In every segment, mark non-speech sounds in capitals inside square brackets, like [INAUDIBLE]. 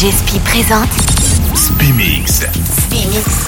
Spi présente Spimix. Spimix.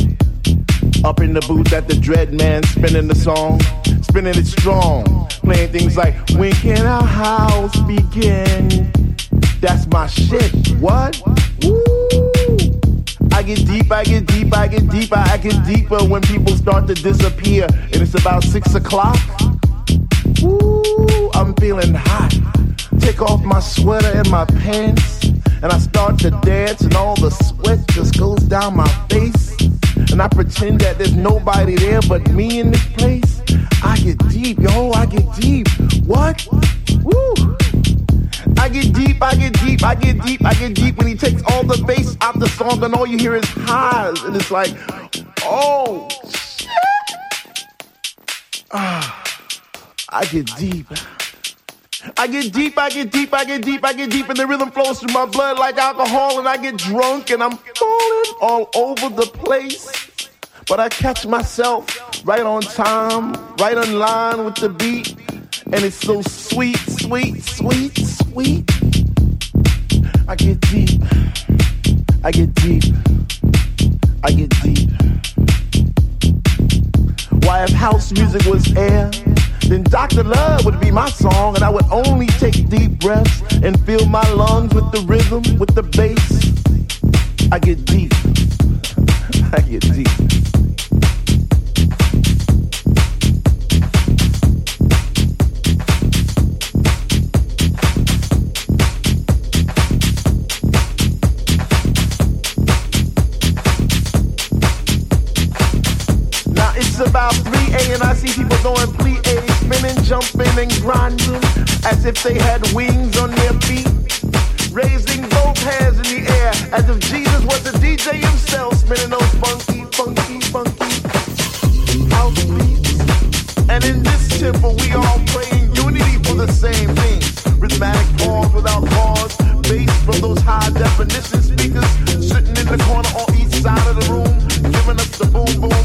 Up in the booth at the Dread Man, spinning the song, spinning it strong, playing things like When can our house begin? That's my shit. What? Woo! I get deep, I get deep, I get deeper, I get deeper when people start to disappear, and it's about six o'clock. Woo! I'm feeling hot. Take off my sweater and my pants, and I start to dance, and all the sweat just goes down my face. And I pretend that there's nobody there but me in this place. I get deep, yo, I get deep. What? Woo! I get deep, I get deep, I get deep, I get deep when he takes all the bass out the song and all you hear is highs. And it's like, oh, shit. Ah, I get deep. I get deep, I get deep, I get deep, I get deep, and the rhythm flows through my blood like alcohol, and I get drunk and I'm falling all over the place. But I catch myself right on time, right on line with the beat, and it's so sweet, sweet, sweet, sweet. I get deep, I get deep, I get deep. Why, if house music was air, then Dr. Love would be my song, and I would only take deep breaths and fill my lungs with the rhythm, with the bass. I get deep. [LAUGHS] I get deep. Now it's about 3A and I see people going plie, jumping and grinding as if they had wings on their feet. Raising both hands in the air as if Jesus was the DJ himself, spinning those funky, funky, funky house beats. And in this temple, we all praying unity for the same thing. Rhythmic pause without pause, bass from those high definition speakers sitting in the corner on each side of the room, giving us the boom, boom,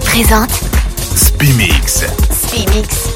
présente Spimix. Spimix.